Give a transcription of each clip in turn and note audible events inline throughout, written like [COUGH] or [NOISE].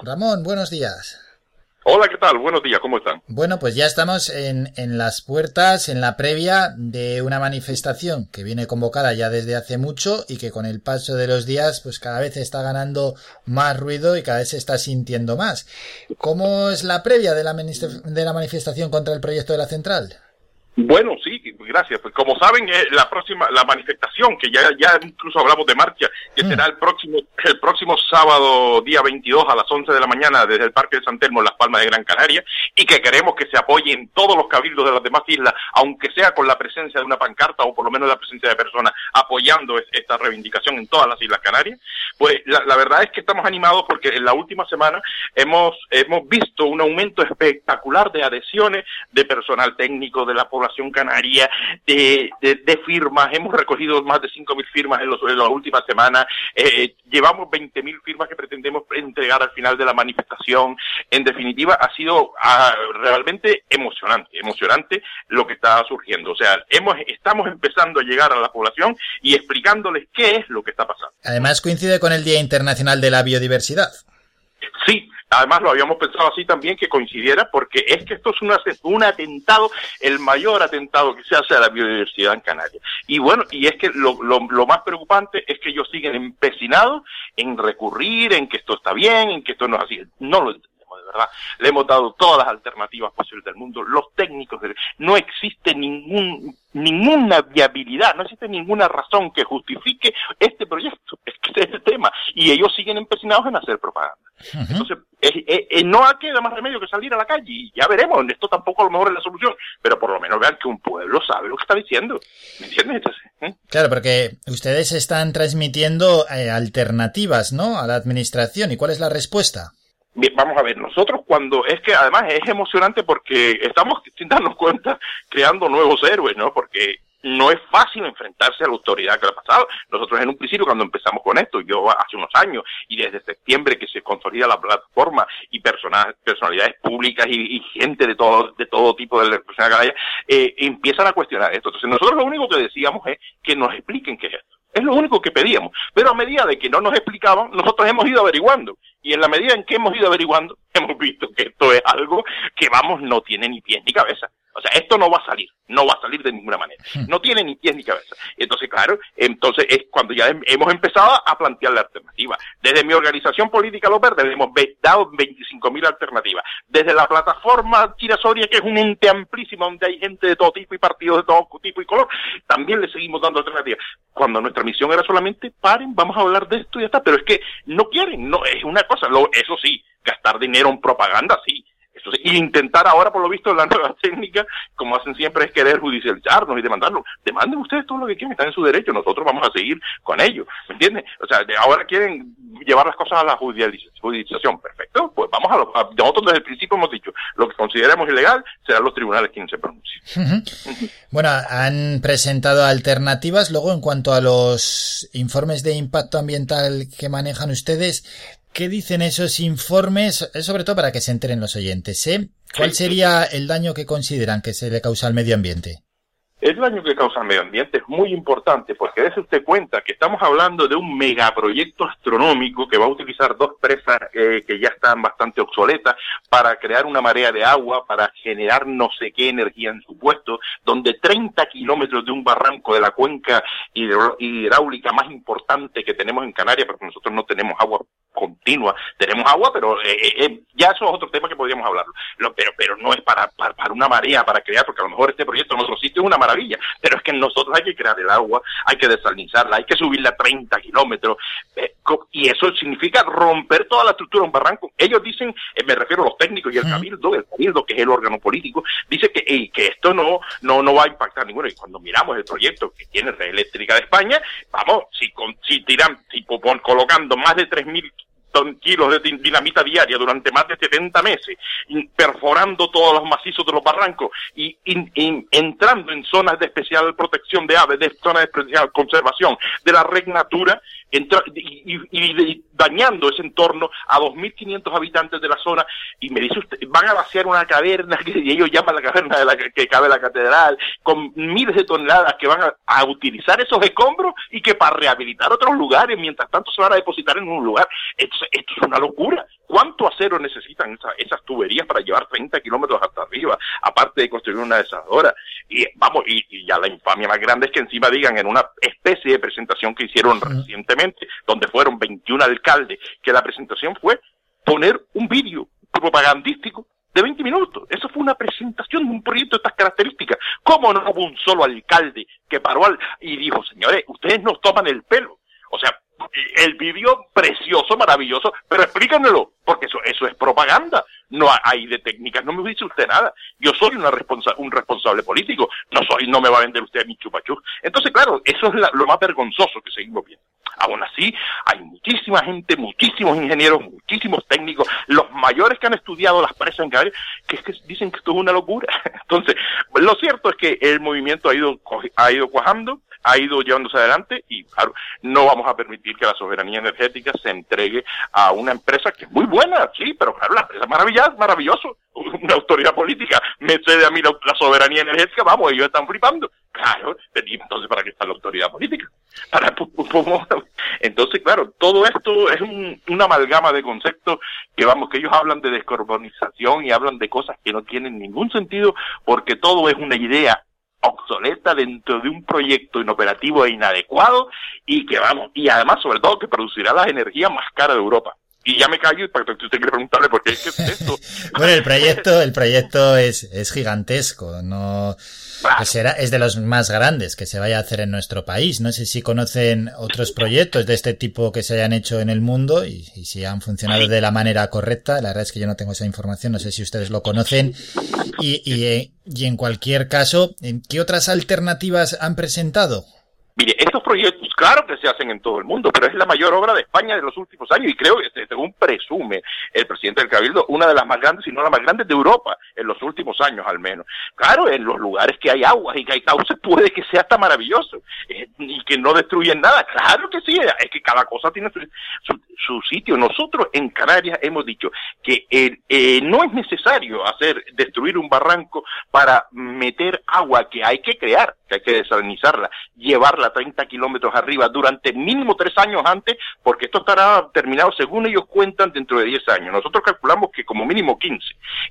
Ramón, buenos días. Hola, ¿qué tal? Buenos días, ¿cómo están? Bueno, pues ya estamos en, en, las puertas, en la previa de una manifestación que viene convocada ya desde hace mucho y que con el paso de los días pues cada vez está ganando más ruido y cada vez se está sintiendo más. ¿Cómo es la previa de la, de la manifestación contra el proyecto de la central? Bueno, sí, gracias. Pues como saben, eh, la próxima, la manifestación, que ya, ya incluso hablamos de marcha, que será el próximo, el próximo sábado, día 22 a las 11 de la mañana desde el Parque de San Telmo en Las Palmas de Gran Canaria, y que queremos que se apoye en todos los cabildos de las demás islas, aunque sea con la presencia de una pancarta o por lo menos la presencia de personas apoyando esta reivindicación en todas las Islas Canarias. Pues la, la verdad es que estamos animados porque en la última semana hemos, hemos visto un aumento espectacular de adhesiones de personal técnico de la población canaria de, de, firmas. Hemos recogido más de 5.000 firmas en, los, en las últimas semanas. Eh, llevamos 20.000 firmas que pretendemos entregar al final de la manifestación. En definitiva, ha sido ah, realmente emocionante, emocionante lo que está surgiendo. O sea, hemos, estamos empezando a llegar a la población y explicándoles qué es lo que está pasando. Además, coincide con el Día Internacional de la Biodiversidad. Sí, Además, lo habíamos pensado así también que coincidiera, porque es que esto es un, atentado, el mayor atentado que se hace a la biodiversidad en Canarias. Y bueno, y es que lo, lo, más preocupante es que ellos siguen empecinados en recurrir, en que esto está bien, en que esto no es así. No lo verdad. Le hemos dado todas las alternativas posibles del mundo, los técnicos, no existe ningún ninguna viabilidad, no existe ninguna razón que justifique este proyecto, es que es el tema, y ellos siguen empecinados en hacer propaganda. Entonces, no queda más remedio que salir a la calle, y ya veremos, esto tampoco a lo mejor es la solución, pero por lo menos vean que un pueblo sabe lo que está diciendo, ¿me entiendes? ¿eh? Claro, porque ustedes están transmitiendo eh, alternativas, ¿no?, a la administración, ¿y cuál es la respuesta? Bien, vamos a ver, nosotros cuando, es que además es emocionante porque estamos, [LAUGHS] sin darnos cuenta, creando nuevos héroes, ¿no? Porque no es fácil enfrentarse a la autoridad que ha pasado. Nosotros en un principio, cuando empezamos con esto, yo hace unos años, y desde septiembre que se consolida la plataforma y personalidades públicas y, gente de todo, de todo tipo de la eh, empiezan a cuestionar esto. Entonces nosotros lo único que decíamos es que nos expliquen qué es esto. Es lo único que pedíamos. Pero a medida de que no nos explicaban, nosotros hemos ido averiguando. Y en la medida en que hemos ido averiguando, [LAUGHS] hemos visto que esto es algo que, vamos, no tiene ni pies ni cabeza. O sea, esto no va a salir, no va a salir de ninguna manera. Hmm. No tiene ni pies ni cabeza. Entonces, claro, entonces es cuando ya hemos empezado a plantear la alternativa. Desde mi organización política Los Verdes hemos dado 25.000 alternativas. Desde la plataforma Chirasoria, que es un ente amplísimo donde hay gente de todo tipo y partidos de todo tipo y color, también le seguimos dando alternativas. Cuando nuestra misión era solamente, paren, vamos a hablar de esto y ya está. Pero es que no quieren, no, es una cosa, lo, eso sí, gastar dinero en propaganda, sí, y intentar ahora, por lo visto, la [LAUGHS] nueva técnica, como hacen siempre, es querer judicializarnos y demandarlo. Demanden ustedes todo lo que quieran, están en su derecho, nosotros vamos a seguir con ello, ¿me entienden? O sea, ahora quieren llevar las cosas a la judicialización, perfecto, pues vamos a lo, nosotros desde el principio hemos dicho, lo que consideremos ilegal serán los tribunales quienes se pronuncien. bueno, han presentado alternativas, luego en cuanto a los informes de impacto ambiental que manejan ustedes, ¿Qué dicen esos informes? Es sobre todo para que se enteren los oyentes. ¿eh? ¿Cuál sería el daño que consideran que se le causa al medio ambiente? El daño que causa al medio ambiente es muy importante porque dése usted cuenta que estamos hablando de un megaproyecto astronómico que va a utilizar dos presas eh, que ya están bastante obsoletas para crear una marea de agua, para generar no sé qué energía en su puesto, donde 30 kilómetros de un barranco de la cuenca hidráulica más importante que tenemos en Canarias, porque nosotros no tenemos agua continua. Tenemos agua, pero eh, eh, eh, ya eso es otro tema que podríamos hablarlo. pero, no es para, para, una marea, para crear, porque a lo mejor este proyecto en otro sitio es una maravilla, pero es que nosotros hay que crear el agua, hay que desalinizarla, hay que subirla a 30 kilómetros, y eso significa romper toda la estructura de un barranco. Ellos dicen, me refiero a los técnicos y el cabildo, el cabildo que es el órgano político, dice que, que esto no, no, no va a impactar ninguno. Y cuando miramos el proyecto que tiene Red Eléctrica de España, vamos, si, si tiran, si colocando más de 3.000 kilos de dinamita diaria durante más de 70 meses, perforando todos los macizos de los barrancos y entrando en zonas de especial protección de aves, de zonas de especial conservación de la red natura, y, dañando ese entorno a 2.500 habitantes de la zona y me dice usted, van a vaciar una caverna [LAUGHS] que ellos llaman la caverna de la que, cabe la catedral, con miles de toneladas que van a, utilizar esos escombros y que para rehabilitar otros lugares, mientras tanto se van a depositar en un lugar. Esto, esto es una locura. ¿Cuánto acero necesitan esas, tuberías para llevar 30 kilómetros hasta arriba? Aparte de construir una desaladora. Y vamos, y, ya la infamia más grande es que encima digan en una especie de presentación que hicieron recientemente, donde fueron 21 alcaldes, que la presentación fue poner un vídeo propagandístico de 20 minutos. Eso fue una presentación de un proyecto de estas características. ¿Cómo no hubo un solo alcalde que paró al, y dijo, señores, ustedes nos toman el pelo? O sea, el vídeo precioso, maravilloso, pero explícanmelo, porque eso, eso es propaganda. No hay de técnicas, no me dice usted nada. Yo soy una responsa un responsable político, no soy, no me va a vender usted a mi chupachú. Entonces, claro, eso es lo más vergonzoso que seguimos viendo. Aún así, hay muchísima gente, muchísimos ingenieros, muchísimos técnicos, los mayores que han estudiado las presas en Gabriel, que, que dicen que esto es una locura. [LAUGHS] Entonces, lo cierto es que el movimiento ha ido, ha ido cuajando, ha ido llevándose adelante y claro, no vamos a permitir que la soberanía energética se entregue a una empresa que es muy buena, sí, pero claro, la empresa es maravilloso. [LAUGHS] Una autoridad política me cede a mí la, soberanía energética, vamos, ellos están flipando. Claro, entonces ¿para qué está la autoridad política? Para, entonces, claro, todo esto es un, una amalgama de conceptos que vamos, que ellos hablan de descarbonización y hablan de cosas que no tienen ningún sentido porque todo es una idea obsoleta dentro de un proyecto inoperativo e inadecuado y que vamos, y además sobre todo que producirá la energía más cara de Europa. Y ya me callo para que usted quiere preguntarle por qué es que esto. [LAUGHS] bueno, el proyecto, el proyecto es, es gigantesco, no será, es de los más grandes que se vaya a hacer en nuestro país. No sé si conocen otros proyectos de este tipo que se hayan hecho en el mundo y, si han funcionado de la manera correcta. La verdad es que yo no tengo esa información, no sé si ustedes lo conocen. Y, y, y en cualquier caso, ¿qué otras alternativas han presentado? Mire, estos proyectos, claro que se hacen en todo el mundo, pero es la mayor obra de España de los últimos años y creo que, según presume el presidente del Cabildo, una de las más grandes, si no la más grande de Europa en los últimos años al menos. Claro, en los lugares que hay aguas y que hay cauces puede que sea hasta maravilloso eh, y que no destruyen nada. Claro que sí, es que cada cosa tiene su, sitio. Nosotros en Canarias hemos dicho que eh, no es necesario hacer destruir un barranco para meter agua que hay que crear, que hay que desalinizarla, llevarla 30 kilómetros arriba durante mínimo tres años antes, porque esto estará terminado, según ellos cuentan, dentro de 10 años. Nosotros calculamos que como mínimo 15.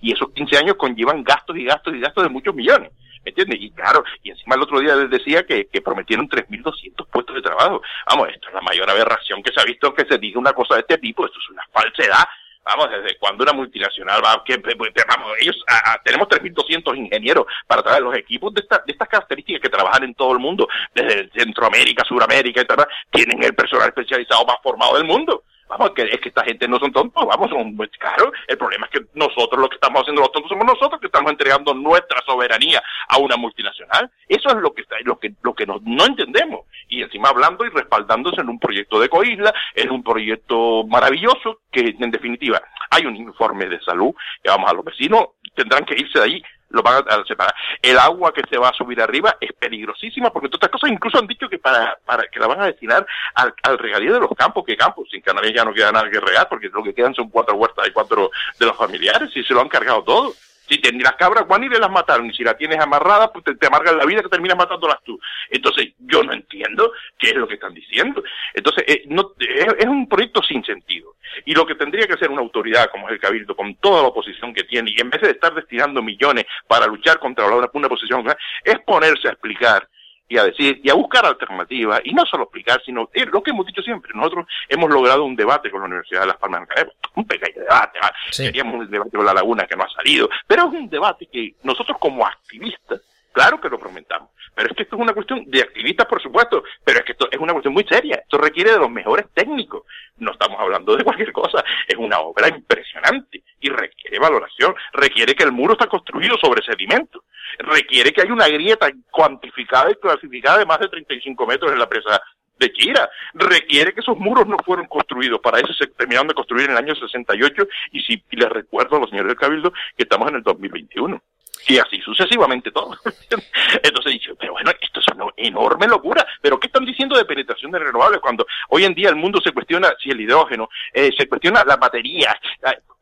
Y esos 15 años conllevan gastos y gastos y gastos de muchos millones. ¿Me entiendes? Y claro, y encima el otro día les decía que, que prometieron 3.200 puestos de trabajo. Vamos, esto es la mayor aberración que se ha visto que se diga una cosa de este tipo. Esto es una falsedad vamos, desde cuando una multinacional va, que, vamos, ellos, tenemos 3.200 ingenieros para traer los equipos de, de estas características que trabajan en todo el mundo, desde Centroamérica, Suramérica, etc., tienen el personal especializado más formado del mundo. Vamos, que es que esta gente no son tontos, vamos, son muy caros. El problema es que nosotros lo que estamos haciendo los tontos somos nosotros que estamos entregando nuestra soberanía a una multinacional. Eso es lo que lo que lo que no, no entendemos. Y encima hablando y respaldándose en un proyecto de Coisla, en un proyecto maravilloso que en definitiva hay un informe de salud que vamos a los vecinos tendrán que irse de ahí lo van a separar. El agua que se va a subir arriba es peligrosísima porque todas estas cosas incluso han dicho que para, para que la van a destinar al, al regadío de los campos, que campos, sin Canarias ya no queda nada que regar porque lo que quedan son cuatro huertas y cuatro de los familiares y se lo han cargado todo. Si te, las cabras guaniles las mataron, y si la tienes amarrada, pues te, amargan la vida que terminas matándolas tú. Entonces, yo no entiendo qué es lo que están diciendo. Entonces, eh, no, es, un proyecto sin sentido. Y lo que tendría que hacer una autoridad como es el Cabildo, con toda la oposición que tiene, y en vez de estar destinando millones para luchar contra una oposición, es ponerse a explicar y a decir y a buscar alternativas y no solo explicar sino eh, lo que hemos dicho siempre nosotros hemos logrado un debate con la Universidad de Las Palmas de un pequeño debate seríamos un debate con la Laguna que no ha salido pero es un debate que nosotros como activistas claro que lo prometamos pero es que esto es una cuestión de activistas, por supuesto, pero es que esto es una cuestión muy seria. Esto requiere de los mejores técnicos. No estamos hablando de cualquier cosa. Es una obra impresionante y requiere valoración. Requiere que el muro está construido sobre sedimento. Requiere que haya una grieta cuantificada y clasificada de más de 35 metros en la presa de Chira. Requiere que esos muros no fueron construidos. Para eso se terminaron de construir en el año 68 y si y les recuerdo a los señores del Cabildo que estamos en el 2021 y así sucesivamente todo. [LAUGHS] Entonces dicho, pero bueno, esto es una enorme locura. Pero ¿qué están diciendo de penetración de renovables cuando hoy en día el mundo se cuestiona si el hidrógeno, eh, se cuestiona las baterías?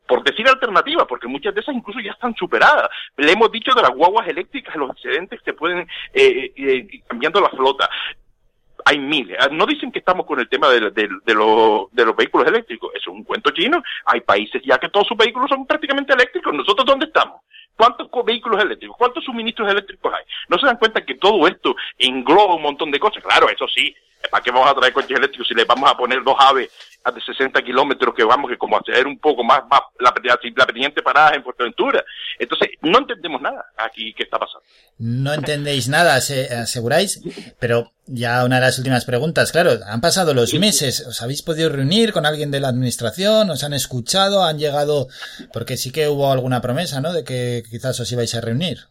Eh, por decir alternativas, porque muchas de esas incluso ya están superadas. Le hemos dicho de las guaguas eléctricas, los excedentes que pueden eh, cambiando la flota hay miles. Ah, no dicen que estamos con el tema de, de, los, de los vehículos eléctricos. Eso es un cuento chino. Hay países ya que todos sus vehículos son prácticamente eléctricos. ¿Nosotros dónde estamos? ¿Cuántos vehículos eléctricos? ¿Cuántos suministros eléctricos hay? ¿No se dan cuenta que todo esto engloba un montón de cosas? Claro, eso sí. ¿Para qué vamos a traer coches eléctricos si le vamos a poner dos aves de 60 kilómetros que vamos que como hacer un poco más, más la, la, pendiente parada en Fuerteventura. Entonces, no entendemos nada aquí qué está pasando. No entendéis nada, aseguráis, pero ya una de las últimas preguntas, claro, han pasado los meses, ¿os habéis podido reunir con alguien de la administración? ¿Os han escuchado? ¿Han llegado? Porque sí que hubo alguna promesa, ¿no? De que quizás os ibais a reunir.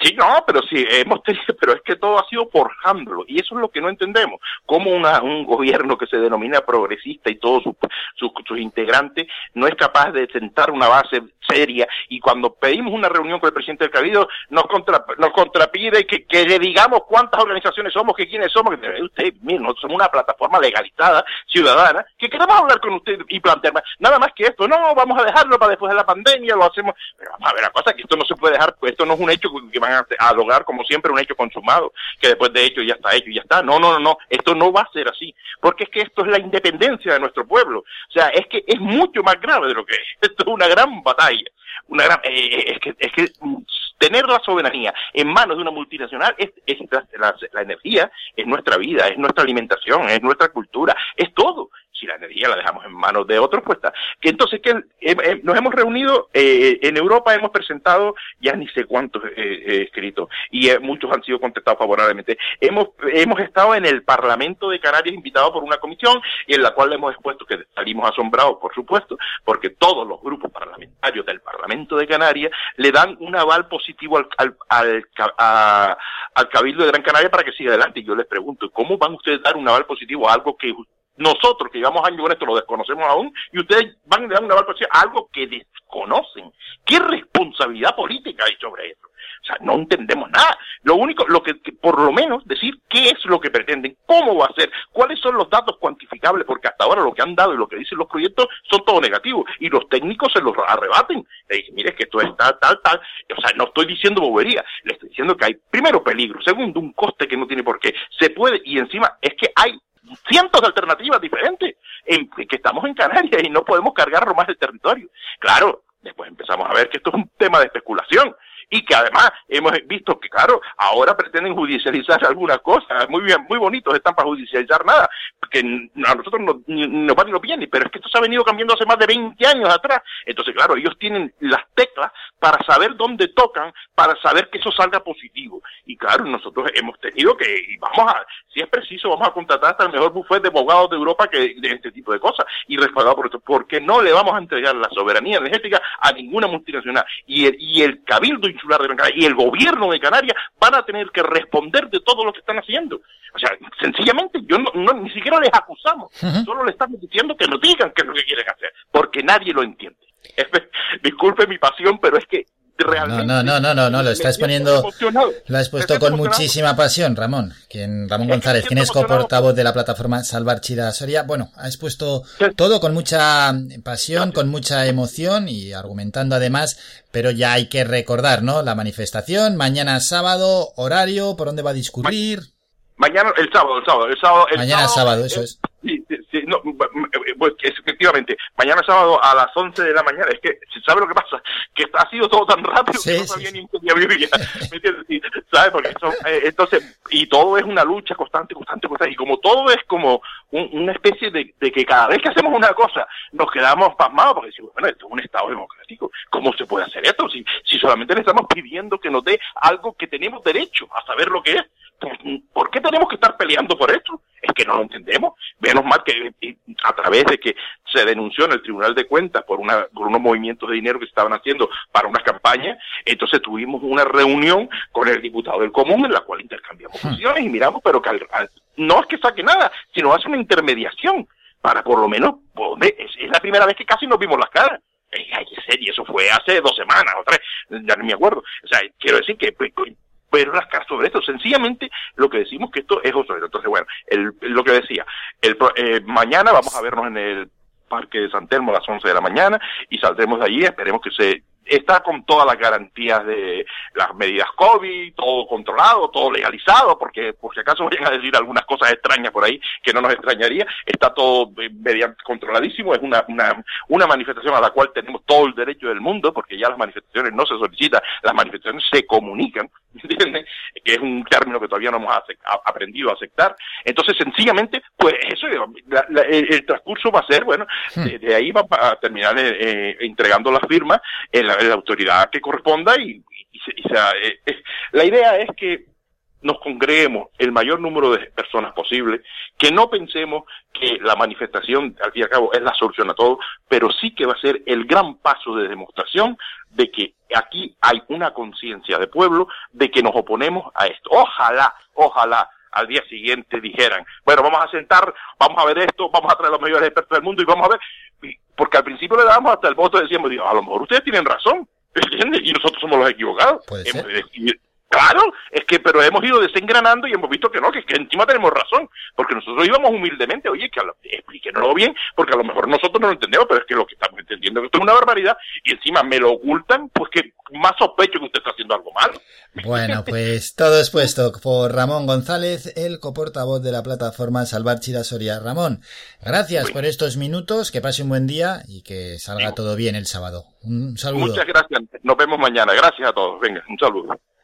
Sí, no, pero sí, hemos tenido, [LAUGHS] pero es que todo ha sido forjándolo y eso es lo que no entendemos. Cómo una, un gobierno que se denomina progresista y todos sus, sus, integrantes no es capaz de sentar una base seria y cuando pedimos una reunión con el presidente del Cabildo nos, contra, nos contrapide que, que le digamos cuántas organizaciones somos, que quiénes somos, que usted, mire, nosotros somos una plataforma legalizada, ciudadana, que queremos hablar con usted y plantear nada más que esto, no, vamos a dejarlo para después de la pandemia, lo hacemos, pero vamos a ver la cosa, que esto no se puede dejar, pues esto no es un hecho que van a, lograr como siempre un hecho consumado, que después de hecho ya está hecho y ya está. No, no, no, no, esto no va a ser así, porque es que esto es la independencia de nuestro pueblo. O sea, es que es mucho más grave de lo que es. [LAUGHS] Esto es una gran batalla. Una gran, eh, eh, es que, es que tener la soberanía en manos de una multinacional es, es la, energía, es nuestra vida, es nuestra alimentación, es nuestra cultura, es todo si la energía la dejamos en manos de otros, pues está. Que entonces que nos hemos reunido eh, en Europa, hemos presentado ya ni sé cuántos eh, escritos y eh, muchos han sido contestados favorablemente. Hemos hemos estado en el Parlamento de Canarias invitados por una comisión y en la cual hemos expuesto que salimos asombrados, por supuesto, porque todos los grupos parlamentarios del Parlamento de Canarias le dan un aval positivo al, al, al, al Cabildo de Gran Canaria para que siga adelante. Y yo les pregunto, ¿cómo van ustedes a dar un aval positivo a algo que nosotros que llevamos años con esto lo desconocemos aún y ustedes van a dar una valoración algo que desconocen. ¿Qué responsabilidad política hay sobre eso? O sea, no entendemos nada. Lo único, lo que, por lo menos decir qué es lo que pretenden, cómo va a ser, cuáles son los datos cuantificables, porque hasta ahora lo que han dado y lo que dicen los proyectos son todo negativos y los técnicos se los arrebaten. Le dicen, mire, que esto es tal, tal, tal. O sea, no estoy diciendo bobería, le estoy diciendo que hay, primero, peligro, segundo, un coste que no tiene por qué. Se puede, y encima es que hay cientos de alternativas diferentes, en, que estamos en Canarias y no podemos cargar más el territorio. Claro, después empezamos a ver que esto es un tema de especulación y que además hemos visto que, claro, ahora pretenden judicializar algunas cosas, muy bien, muy bonitos están para judicializar nada, que a nosotros no, nos va ni lo viene, pero es que esto se ha venido cambiando hace más de 20 años atrás. Entonces, claro, ellos tienen las teclas para saber dónde tocan, para saber que eso salga positivo. Y claro, nosotros hemos tenido que, vamos a, si es preciso, vamos a contratar hasta el mejor bufete de abogados de Europa que de este tipo de cosas, y respaldado por esto, porque no le vamos a entregar la soberanía energética a ninguna multinacional. Y el, y el cabildo insular de Gran Canaria y el gobierno de Canarias van a tener que responder de todo lo que están haciendo. O sea, sencillamente yo no, ni siquiera les acusamos, solo le estamos diciendo que nos digan qué es lo que quieren hacer, porque nadie lo entiende. [LAUGHS] disculpe mi pasión, pero es que Realmente, no, no, no, no, no, lo estás poniendo, lo has puesto con muchísima pasión, Ramón. Quien, Ramón González, quien es coportavoz de la plataforma Salvar Chira Soria. Bueno, has puesto todo con mucha pasión, con mucha emoción y argumentando además, pero ya hay que recordar, ¿no? La manifestación, mañana sábado, horario, por dónde va a discurrir. Mañana, el sábado, el sábado, el sábado. mañana sábado, eso es. Sí, sí, no, pues efectivamente, mañana sábado a las 11 de la mañana, es que, ¿sabe lo que pasa? Que sido todo tan rápido que no sabía ni en qué día vivía, [LAUGHS] ¿me entiendes? ¿Sabes? Porque eh, entonces, y todo es una lucha constante, constante, constante, y como todo es como una especie de, de, que cada vez que hacemos una cosa nos quedamos pasmados porque decimos, bueno, esto es un Estado democrático, ¿cómo se puede hacer esto? Si, si solamente le estamos pidiendo que nos dé algo que tenemos derecho a saber lo que es. ¿Por qué tenemos que estar peleando por esto? Es que no lo entendemos. Menos mal que a través de que se denunció en el Tribunal de Cuentas por, una, por unos movimientos de dinero que se estaban haciendo para una campaña, entonces tuvimos una reunión con el diputado del común en la cual intercambiamos hmm. funciones y miramos, pero que no es que saque nada, sino hace una intermediación para por lo menos, es, la primera vez que casi nos vimos las caras. Ay, serio, eso fue hace dos semanas o tres, ya no me acuerdo. O sea, quiero decir que pues, pero rascar sobre esto. Sencillamente lo que decimos que esto es obsoleto. Entonces, bueno, el, lo que decía, el, eh, mañana vamos a vernos en el Parque de San Telmo a las 11 de la mañana y saldremos de allí, esperemos que se está con todas las garantías de las medidas COVID, todo controlado, todo legalizado, porque por si acaso vayan a decir algunas cosas extrañas por ahí que no nos extrañaría, está todo eh, mediante controladísimo, es una, una, una manifestación a la cual tenemos todo el derecho del mundo, porque ya las manifestaciones no se solicitan, las manifestaciones se comunican, [LAUGHS] ¿entiendes? Que es un término que todavía no hemos aprendido a aceptar. Entonces, sencillamente, pues eso, el, transcurso va a ser, bueno, hmm. de, ahí va a terminar eh, eh, entregando las firmas en la, autoridad que corresponda y, sea, eh, la idea es que nos congreguemos el mayor número de personas posible, que no pensemos que la manifestación, al fin y al cabo, es la solución a todo, pero sí que va a ser el gran paso de demostración de que aquí hay una conciencia de pueblo de que nos oponemos a esto. Ojalá, ojalá al día siguiente dijeran, bueno, vamos a sentar, vamos a ver esto, vamos a traer los mejores expertos del mundo y vamos a ver, porque al principio le dábamos hasta el voto y decíamos, a lo mejor ustedes tienen razón, ¿entiendes? Y nosotros somos los equivocados. Claro, es que, pero hemos ido desengranando y hemos visto que no, que, que encima tenemos razón, porque nosotros íbamos humildemente, oye, que explíquenoslo bien, porque a lo mejor nosotros no lo entendemos, pero es que lo que estamos entendiendo es que esto es una barbaridad y encima me lo ocultan, pues que más sospecho que usted está haciendo algo malo. Bueno, pues todo expuesto por Ramón González, el coportavoz de la plataforma Salvar Chida Soria. Ramón, gracias por estos minutos, que pase un buen día y que salga todo bien el sábado. Un saludo. Muchas gracias, nos vemos mañana. Gracias a todos. Venga, un saludo.